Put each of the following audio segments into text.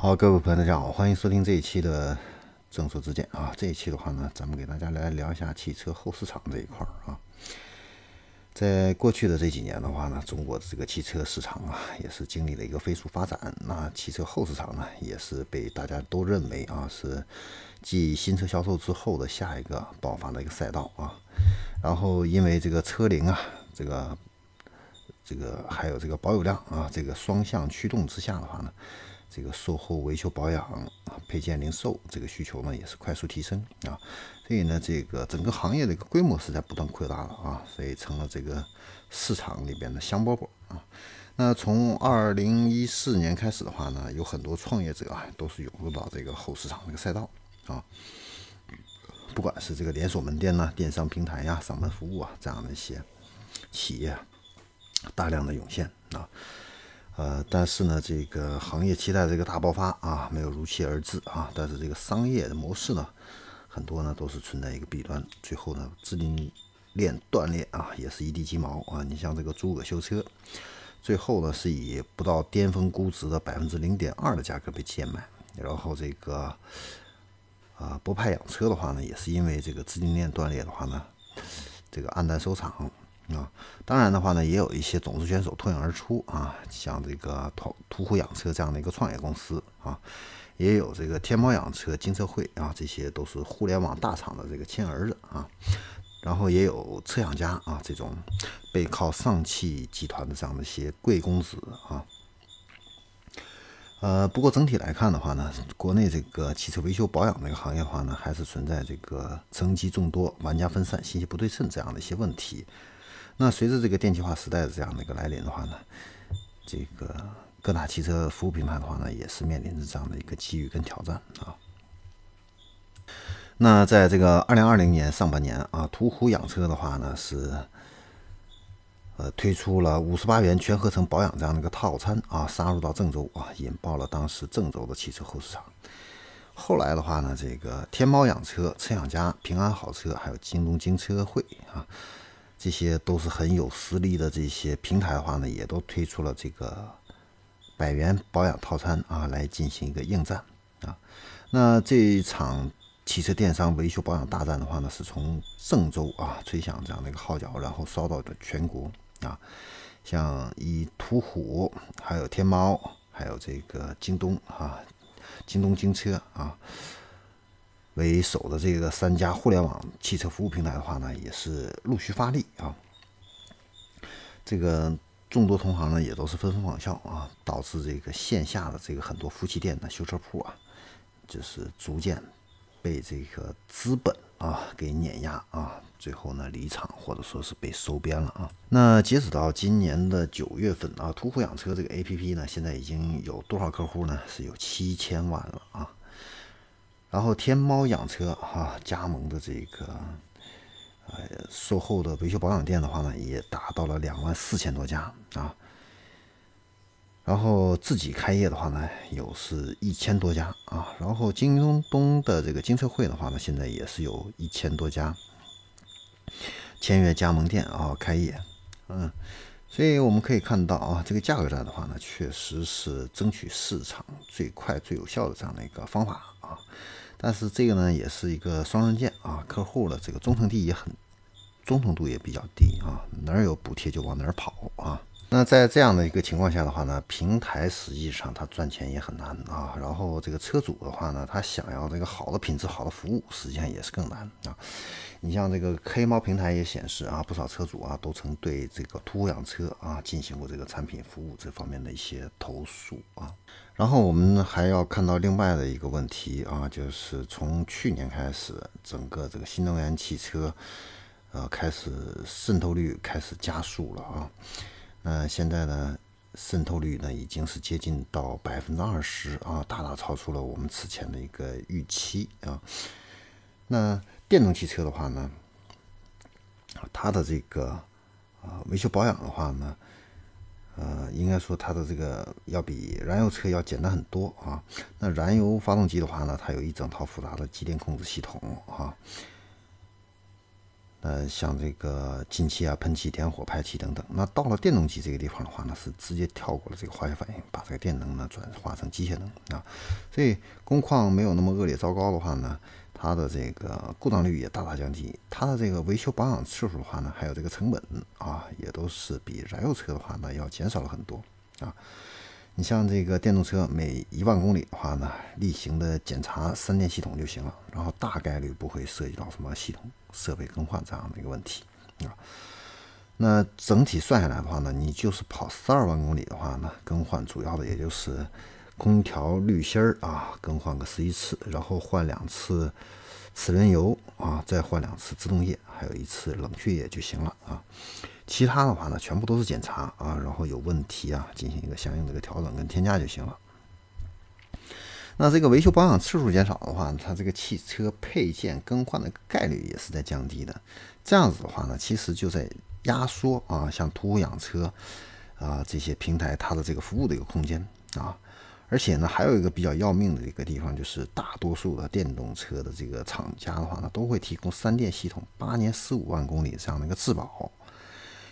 好，各位朋友，大家好，欢迎收听这一期的正说之见啊。这一期的话呢，咱们给大家来聊一下汽车后市场这一块儿啊。在过去的这几年的话呢，中国的这个汽车市场啊，也是经历了一个飞速发展。那汽车后市场呢，也是被大家都认为啊，是继新车销售之后的下一个爆发的一个赛道啊。然后因为这个车龄啊，这个这个还有这个保有量啊，这个双向驱动之下的话呢。这个售后维修保养啊，配件零售这个需求呢也是快速提升啊，所以呢，这个整个行业的一个规模是在不断扩大了啊，所以成了这个市场里边的香饽饽啊。那从二零一四年开始的话呢，有很多创业者啊都是涌入到这个后市场这个赛道啊，不管是这个连锁门店呐、电商平台呀、上门服务啊这样的一些企业，大量的涌现啊。呃，但是呢，这个行业期待这个大爆发啊，没有如期而至啊。但是这个商业模式呢，很多呢都是存在一个弊端，最后呢资金链断裂啊，也是一地鸡毛啊。你像这个诸葛修车，最后呢是以不到巅峰估值的百分之零点二的价格被贱卖，然后这个啊博派养车的话呢，也是因为这个资金链断裂的话呢，这个黯淡收场。啊，当然的话呢，也有一些种子选手脱颖而出啊，像这个途途虎养车这样的一个创业公司啊，也有这个天猫养车、金车会啊，这些都是互联网大厂的这个亲儿子啊。然后也有车养家啊，这种背靠上汽集团的这样的一些贵公子啊。呃，不过整体来看的话呢，国内这个汽车维修保养这个行业的话呢，还是存在这个层级众多、玩家分散、信息不对称这样的一些问题。那随着这个电气化时代的这样的一个来临的话呢，这个各大汽车服务品牌的话呢，也是面临着这样的一个机遇跟挑战啊。那在这个二零二零年上半年啊，途虎养车的话呢是，呃推出了五十八元全合成保养这样的一个套餐啊，杀入到郑州啊，引爆了当时郑州的汽车后市场。后来的话呢，这个天猫养车、车养家、平安好车，还有京东京车会啊。这些都是很有实力的这些平台的话呢，也都推出了这个百元保养套餐啊，来进行一个应战啊。那这一场汽车电商维修保养大战的话呢，是从郑州啊吹响这样的一个号角，然后烧到的全国啊。像以途虎、还有天猫、还有这个京东啊，京东京车啊。为首的这个三家互联网汽车服务平台的话呢，也是陆续发力啊。这个众多同行呢，也都是纷纷仿效啊，导致这个线下的这个很多夫妻店的修车铺啊，就是逐渐被这个资本啊给碾压啊，最后呢离场或者说是被收编了啊。那截止到今年的九月份啊，途虎养车这个 APP 呢，现在已经有多少客户呢？是有七千万了啊。然后天猫养车哈加盟的这个呃售后的维修保养店的话呢，也达到了两万四千多家啊。然后自己开业的话呢，有是一千多家啊。然后京东东的这个金车会的话呢，现在也是有一千多家签约加盟店啊开业，嗯，所以我们可以看到啊，这个价格战的话呢，确实是争取市场最快最有效的这样的一个方法啊。但是这个呢，也是一个双刃剑啊，客户的这个忠诚度也很，忠诚度也比较低啊，哪儿有补贴就往哪儿跑啊。那在这样的一个情况下的话呢，平台实际上它赚钱也很难啊。然后这个车主的话呢，他想要这个好的品质、好的服务，实际上也是更难啊。你像这个黑猫平台也显示啊，不少车主啊都曾对这个途虎养车啊进行过这个产品服务这方面的一些投诉啊。然后我们还要看到另外的一个问题啊，就是从去年开始，整个这个新能源汽车呃开始渗透率开始加速了啊。那现在呢，渗透率呢已经是接近到百分之二十啊，大大超出了我们此前的一个预期啊。那电动汽车的话呢，它的这个啊维修保养的话呢，呃，应该说它的这个要比燃油车要简单很多啊。那燃油发动机的话呢，它有一整套复杂的机电控制系统啊。呃，像这个进气啊、喷气、点火、排气等等。那到了电动机这个地方的话呢，是直接跳过了这个化学反应，把这个电能呢转化成机械能啊。所以工况没有那么恶劣糟糕的话呢，它的这个故障率也大大降低，它的这个维修保养次数的话呢，还有这个成本啊，也都是比燃油车的话呢要减少了很多啊。你像这个电动车，每一万公里的话呢，例行的检查三电系统就行了，然后大概率不会涉及到什么系统设备更换这样的一个问题啊。那整体算下来的话呢，你就是跑十二万公里的话呢，更换主要的也就是空调滤芯儿啊，更换个十一次，然后换两次齿轮油啊，再换两次制动液，还有一次冷却液就行了啊。其他的话呢，全部都是检查啊，然后有问题啊，进行一个相应的一个调整跟添加就行了。那这个维修保养次数减少的话，它这个汽车配件更换的概率也是在降低的。这样子的话呢，其实就在压缩啊，像途虎养车啊这些平台它的这个服务的一个空间啊。而且呢，还有一个比较要命的一个地方，就是大多数的电动车的这个厂家的话呢，都会提供三电系统八年十五万公里这样的一个质保。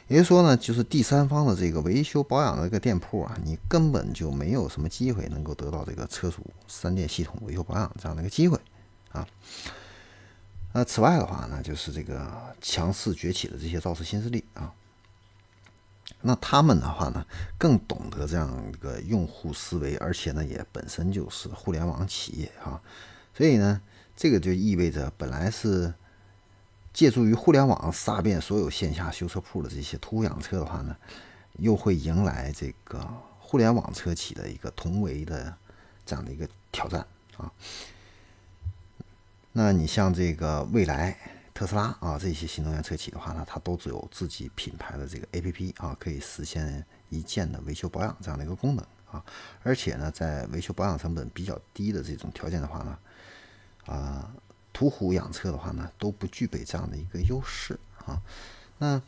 也就是说呢，就是第三方的这个维修保养的这个店铺啊，你根本就没有什么机会能够得到这个车主三电系统维修保养这样的一个机会啊。那此外的话呢，就是这个强势崛起的这些造车新势力啊，那他们的话呢，更懂得这样一个用户思维，而且呢，也本身就是互联网企业啊，所以呢，这个就意味着本来是。借助于互联网杀遍所有线下修车铺的这些途虎养车的话呢，又会迎来这个互联网车企的一个同为的这样的一个挑战啊。那你像这个蔚来、特斯拉啊这些新能源车企的话呢，它都只有自己品牌的这个 APP 啊，可以实现一键的维修保养这样的一个功能啊。而且呢，在维修保养成本比较低的这种条件的话呢，啊。途虎养车的话呢，都不具备这样的一个优势啊。那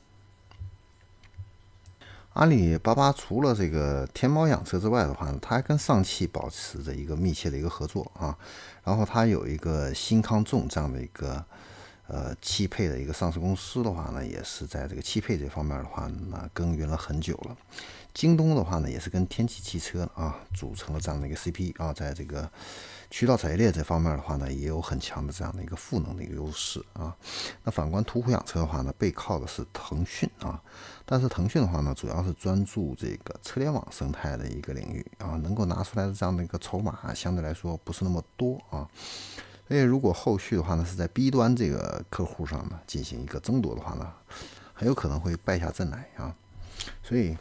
阿里巴巴除了这个天猫养车之外的话呢，它还跟上汽保持着一个密切的一个合作啊。然后它有一个新康众这样的一个呃汽配的一个上市公司的话呢，也是在这个汽配这方面的话呢耕耘了很久了。京东的话呢，也是跟天启汽车啊组成了这样的一个 CP 啊，在这个。渠道产业链这方面的话呢，也有很强的这样的一个赋能的一个优势啊。那反观途虎养车的话呢，背靠的是腾讯啊，但是腾讯的话呢，主要是专注这个车联网生态的一个领域啊，能够拿出来的这样的一个筹码相对来说不是那么多啊。所以如果后续的话呢，是在 B 端这个客户上呢进行一个争夺的话呢，很有可能会败下阵来啊。所以。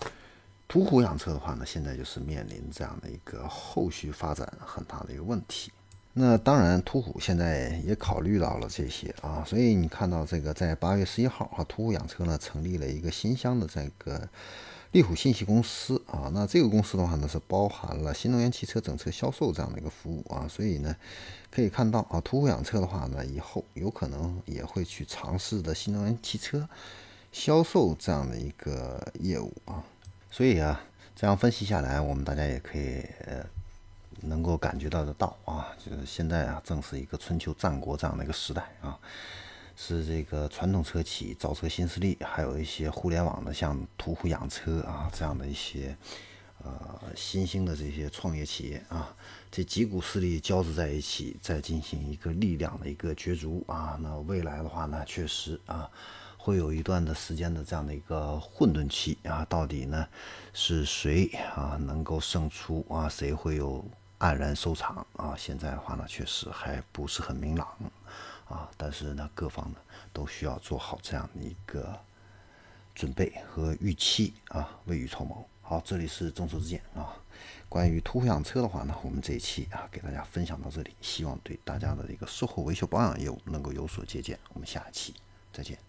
途虎养车的话呢，现在就是面临这样的一个后续发展很大的一个问题。那当然，途虎现在也考虑到了这些啊，所以你看到这个在八月十一号啊，途虎养车呢成立了一个新乡的这个利虎信息公司啊。那这个公司的话呢，是包含了新能源汽车整车销售这样的一个服务啊。所以呢，可以看到啊，途虎养车的话呢，以后有可能也会去尝试的新能源汽车销售这样的一个业务啊。所以啊，这样分析下来，我们大家也可以呃能够感觉到得到啊，就是现在啊，正是一个春秋战国这样的一个时代啊，是这个传统车企造车新势力，还有一些互联网的像途虎养车啊这样的一些呃新兴的这些创业企业啊，这几股势力交织在一起，在进行一个力量的一个角逐啊，那未来的话呢，确实啊。会有一段的时间的这样的一个混沌期啊，到底呢是谁啊能够胜出啊？谁会有黯然收场啊？现在的话呢，确实还不是很明朗啊。但是呢，各方呢都需要做好这样的一个准备和预期啊，未雨绸缪。好，这里是众筹之见啊。关于途虎养车的话呢，我们这一期啊给大家分享到这里，希望对大家的一个售后维修保养业务能够有所借鉴。我们下期再见。